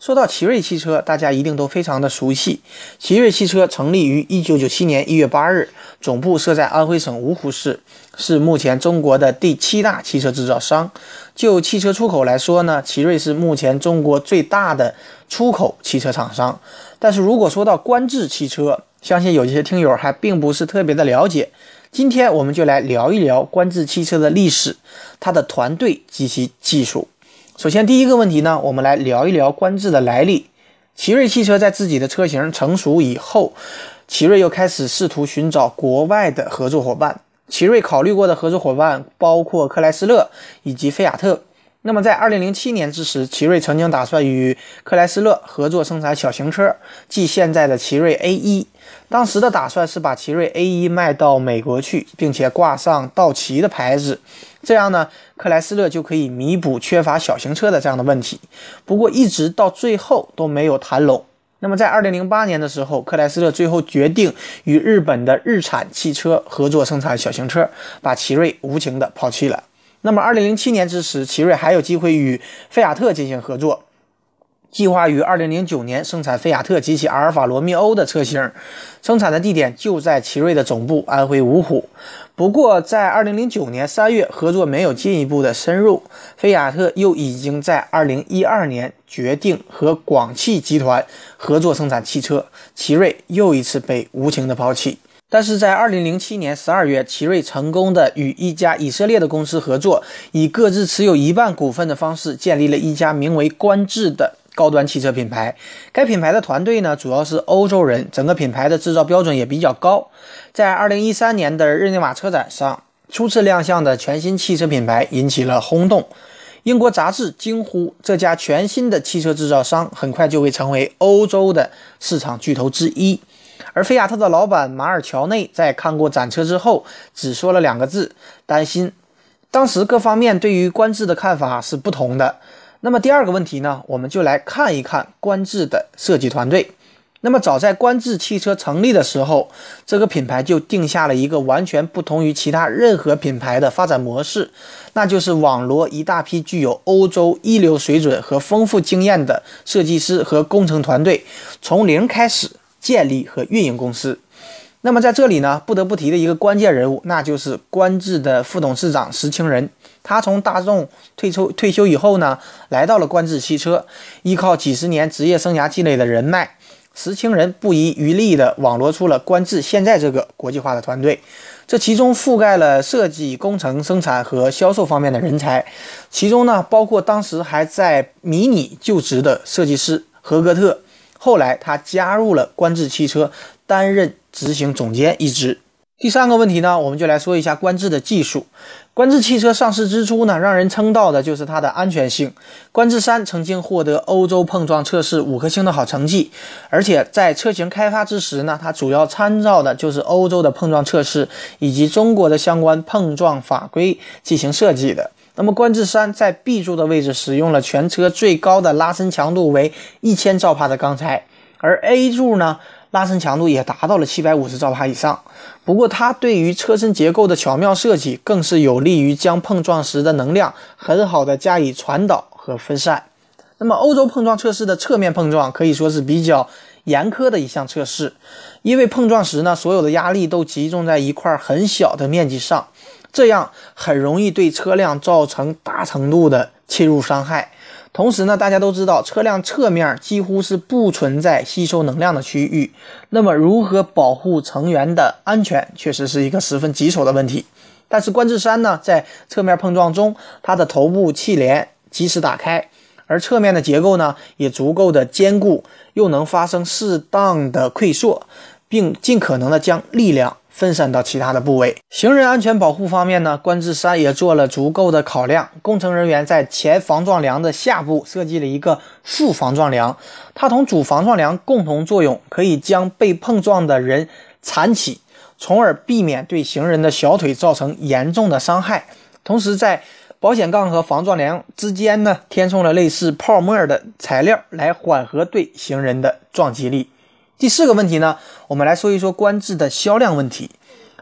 说到奇瑞汽车，大家一定都非常的熟悉。奇瑞汽车成立于一九九七年一月八日，总部设在安徽省芜湖市，是目前中国的第七大汽车制造商。就汽车出口来说呢，奇瑞是目前中国最大的出口汽车厂商。但是如果说到观致汽车，相信有些听友还并不是特别的了解。今天我们就来聊一聊观致汽车的历史，它的团队及其技术。首先，第一个问题呢，我们来聊一聊观致的来历。奇瑞汽车在自己的车型成熟以后，奇瑞又开始试图寻找国外的合作伙伴。奇瑞考虑过的合作伙伴包括克莱斯勒以及菲亚特。那么，在2007年之时，奇瑞曾经打算与克莱斯勒合作生产小型车，即现在的奇瑞 A1。当时的打算是把奇瑞 A1 卖到美国去，并且挂上道奇的牌子。这样呢，克莱斯勒就可以弥补缺乏小型车的这样的问题。不过一直到最后都没有谈拢。那么在二零零八年的时候，克莱斯勒最后决定与日本的日产汽车合作生产小型车，把奇瑞无情的抛弃了。那么二零零七年之时，奇瑞还有机会与菲亚特进行合作。计划于二零零九年生产菲亚特及其阿尔法罗密欧的车型，生产的地点就在奇瑞的总部安徽芜湖。不过，在二零零九年三月，合作没有进一步的深入，菲亚特又已经在二零一二年决定和广汽集团合作生产汽车，奇瑞又一次被无情的抛弃。但是在二零零七年十二月，奇瑞成功的与一家以色列的公司合作，以各自持有一半股份的方式，建立了一家名为观致的。高端汽车品牌，该品牌的团队呢主要是欧洲人，整个品牌的制造标准也比较高。在二零一三年的日内瓦车展上，初次亮相的全新汽车品牌引起了轰动。英国杂志惊呼，这家全新的汽车制造商很快就会成为欧洲的市场巨头之一。而菲亚特的老板马尔乔内在看过展车之后，只说了两个字：担心。当时各方面对于观致的看法是不同的。那么第二个问题呢，我们就来看一看观致的设计团队。那么早在观致汽车成立的时候，这个品牌就定下了一个完全不同于其他任何品牌的发展模式，那就是网罗一大批具有欧洲一流水准和丰富经验的设计师和工程团队，从零开始建立和运营公司。那么在这里呢，不得不提的一个关键人物，那就是观致的副董事长石青仁。他从大众退出退休以后呢，来到了观致汽车，依靠几十年职业生涯积累的人脉，石青仁不遗余力地网罗出了观致现在这个国际化的团队。这其中覆盖了设计、工程、生产和销售方面的人才，其中呢，包括当时还在迷你就职的设计师何格特。后来他加入了观致汽车，担任执行总监一职。第三个问题呢，我们就来说一下观致的技术。观致汽车上市之初呢，让人称道的就是它的安全性。观致三曾经获得欧洲碰撞测试五颗星的好成绩，而且在车型开发之时呢，它主要参照的就是欧洲的碰撞测试以及中国的相关碰撞法规进行设计的。那么观致三在 B 柱的位置使用了全车最高的拉伸强度为一千兆帕的钢材，而 A 柱呢？拉伸强度也达到了七百五十兆帕以上。不过，它对于车身结构的巧妙设计，更是有利于将碰撞时的能量很好的加以传导和分散。那么，欧洲碰撞测试的侧面碰撞可以说是比较严苛的一项测试，因为碰撞时呢，所有的压力都集中在一块很小的面积上，这样很容易对车辆造成大程度的侵入伤害。同时呢，大家都知道，车辆侧面几乎是不存在吸收能量的区域。那么，如何保护成员的安全，确实是一个十分棘手的问题。但是，观致三呢，在侧面碰撞中，它的头部气帘及时打开，而侧面的结构呢，也足够的坚固，又能发生适当的溃缩，并尽可能的将力量。分散到其他的部位。行人安全保护方面呢，观致三也做了足够的考量。工程人员在前防撞梁的下部设计了一个副防撞梁，它同主防撞梁共同作用，可以将被碰撞的人搀起，从而避免对行人的小腿造成严重的伤害。同时，在保险杠和防撞梁之间呢，填充了类似泡沫的材料，来缓和对行人的撞击力。第四个问题呢，我们来说一说观致的销量问题。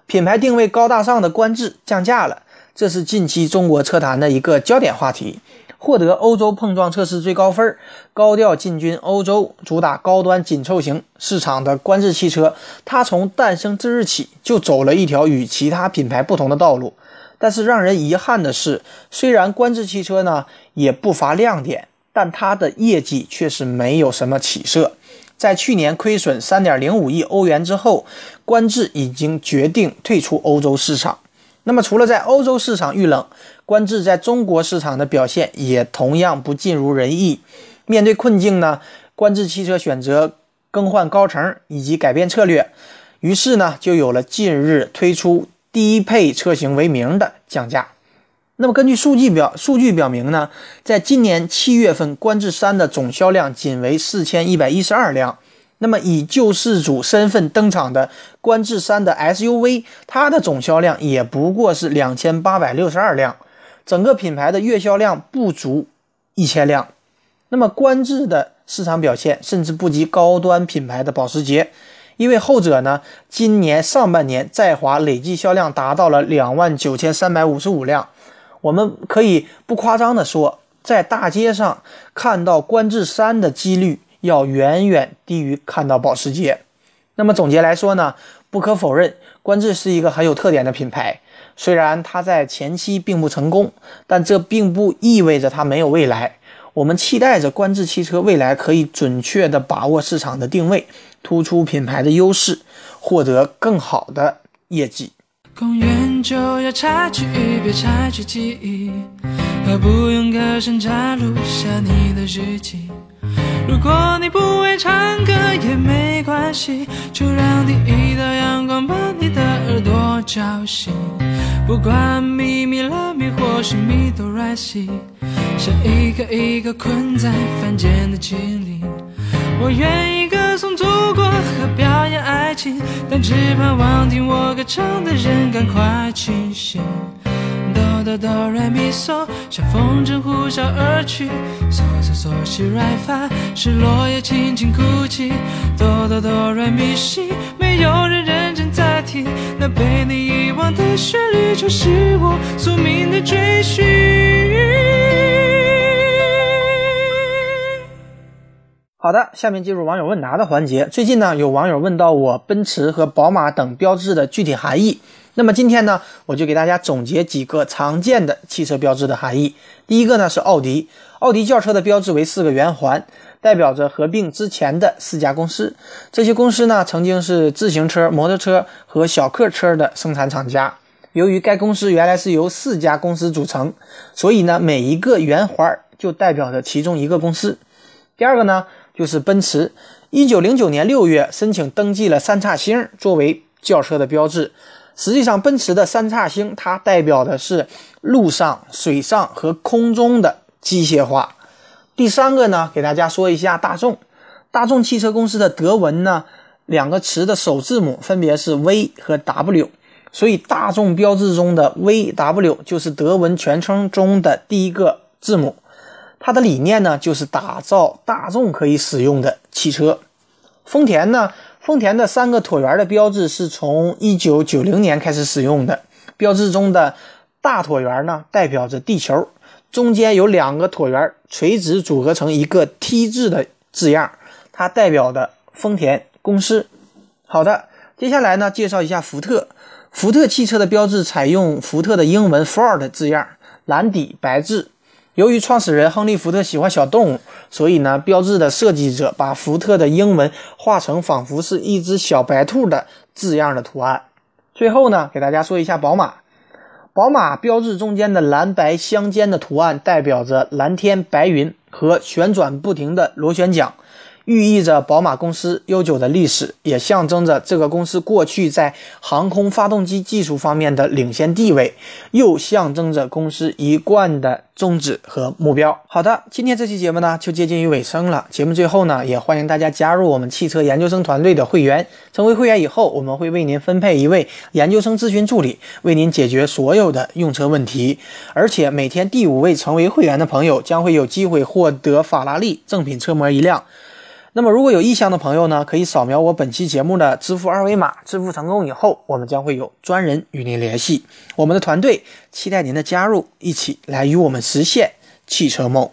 品牌定位高大上的观致降价了，这是近期中国车坛的一个焦点话题。获得欧洲碰撞测试最高分，高调进军欧洲，主打高端紧凑型市场的观致汽车，它从诞生之日起就走了一条与其他品牌不同的道路。但是让人遗憾的是，虽然观致汽车呢也不乏亮点，但它的业绩却是没有什么起色。在去年亏损三点零五亿欧元之后，观致已经决定退出欧洲市场。那么，除了在欧洲市场遇冷，观致在中国市场的表现也同样不尽如人意。面对困境呢，观致汽车选择更换高层以及改变策略，于是呢，就有了近日推出低配车型为名的降价。那么，根据数据表数据表明呢，在今年七月份，观致三的总销量仅为四千一百一十二辆。那么，以救世主身份登场的观致三的 SUV，它的总销量也不过是两千八百六十二辆，整个品牌的月销量不足一千辆。那么，观致的市场表现甚至不及高端品牌的保时捷，因为后者呢，今年上半年在华累计销量达到了两万九千三百五十五辆。我们可以不夸张地说，在大街上看到观致三的几率。要远远低于看到保时捷。那么总结来说呢，不可否认，观致是一个很有特点的品牌。虽然它在前期并不成功，但这并不意味着它没有未来。我们期待着观致汽车未来可以准确地把握市场的定位，突出品牌的优势，获得更好的业绩。公园就要插曲，别插曲记忆，何不用歌声插入下你的日记？如果你不会唱歌也没关系，就让第一道阳光把你的耳朵叫醒。不管咪咪了咪或是咪哆来西，像一个一个困在凡间的精灵，我愿意歌颂祖和表演爱情，但只盼望听我歌唱的人赶快清醒。哆哆哆来咪嗦，像风筝呼啸而去。嗦嗦嗦西来发，是落叶轻轻哭泣。哆哆哆来咪西，没有人认真在听。那被你遗忘的旋律，就是我宿命的追寻。好的，下面进入网友问答的环节。最近呢，有网友问到我奔驰和宝马等标志的具体含义。那么今天呢，我就给大家总结几个常见的汽车标志的含义。第一个呢是奥迪，奥迪轿车的标志为四个圆环，代表着合并之前的四家公司。这些公司呢曾经是自行车、摩托车和小客车的生产厂家。由于该公司原来是由四家公司组成，所以呢每一个圆环就代表着其中一个公司。第二个呢就是奔驰，一九零九年六月申请登记了三叉星作为轿车的标志。实际上，奔驰的三叉星它代表的是陆上、水上和空中的机械化。第三个呢，给大家说一下大众。大众汽车公司的德文呢，两个词的首字母分别是 V 和 W，所以大众标志中的 VW 就是德文全称中的第一个字母。它的理念呢，就是打造大众可以使用的汽车。丰田呢？丰田的三个椭圆的标志是从一九九零年开始使用的。标志中的大椭圆呢，代表着地球，中间有两个椭圆垂直组合成一个 T 字的字样，它代表的丰田公司。好的，接下来呢，介绍一下福特。福特汽车的标志采用福特的英文 Ford 字样，蓝底白字。由于创始人亨利·福特喜欢小动物，所以呢，标志的设计者把福特的英文画成仿佛是一只小白兔的字样的图案。最后呢，给大家说一下宝马。宝马标志中间的蓝白相间的图案，代表着蓝天白云和旋转不停的螺旋桨。寓意着宝马公司悠久的历史，也象征着这个公司过去在航空发动机技术方面的领先地位，又象征着公司一贯的宗旨和目标。好的，今天这期节目呢就接近于尾声了。节目最后呢，也欢迎大家加入我们汽车研究生团队的会员。成为会员以后，我们会为您分配一位研究生咨询助理，为您解决所有的用车问题。而且每天第五位成为会员的朋友将会有机会获得法拉利正品车模一辆。那么，如果有意向的朋友呢，可以扫描我本期节目的支付二维码，支付成功以后，我们将会有专人与您联系。我们的团队期待您的加入，一起来与我们实现汽车梦。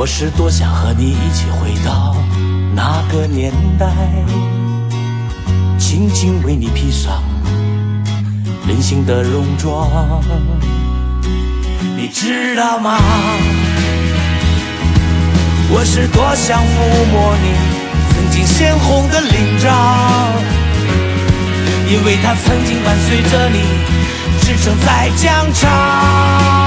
我是多想和你一起回到那个年代，轻轻为你披上人性的戎装，你知道吗？我是多想抚摸你曾经鲜红的领章，因为它曾经伴随着你驰骋在疆场。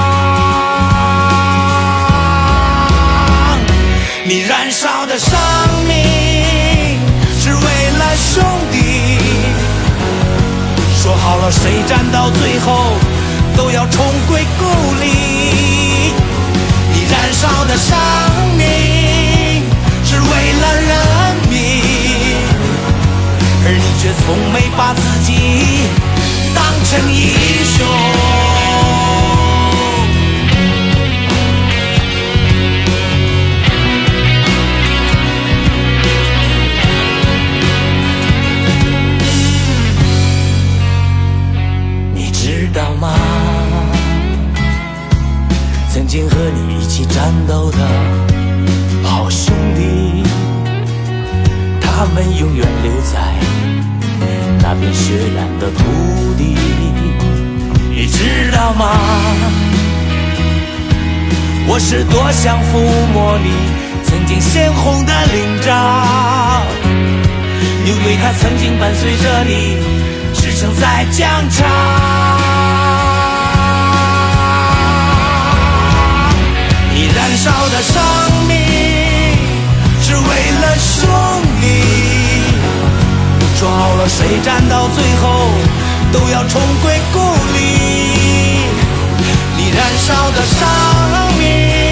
你燃烧的生命是为了兄弟，说好了谁战到最后都要重归故里。你燃烧的生命是为了人民，而你却从没把自己当成英雄。知道吗曾经和你一起战斗的好兄弟，他们永远留在那片血染的土地。你知道吗？我是多想抚摸你曾经鲜红的领章，因为它曾经伴随着你驰骋在疆场。你燃烧的生命是为了兄弟，说好了谁站到最后都要重归故里。你燃烧的生命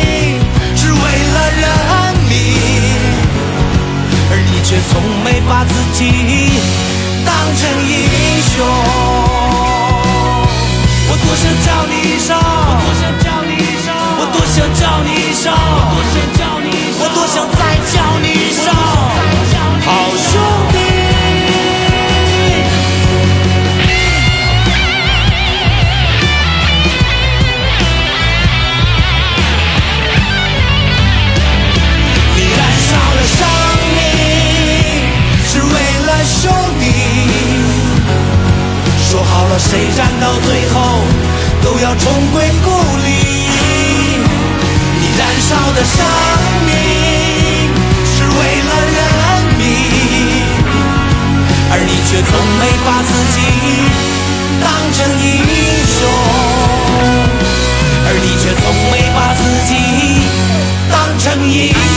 战到最后都要重归故里。你燃烧的生命是为了人民，而你却从没把自己当成英雄，而你却从没把自己当成英雄。